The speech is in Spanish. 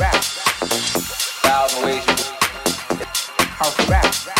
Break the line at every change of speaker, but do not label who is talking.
rap. Thousand ways you can. Rap.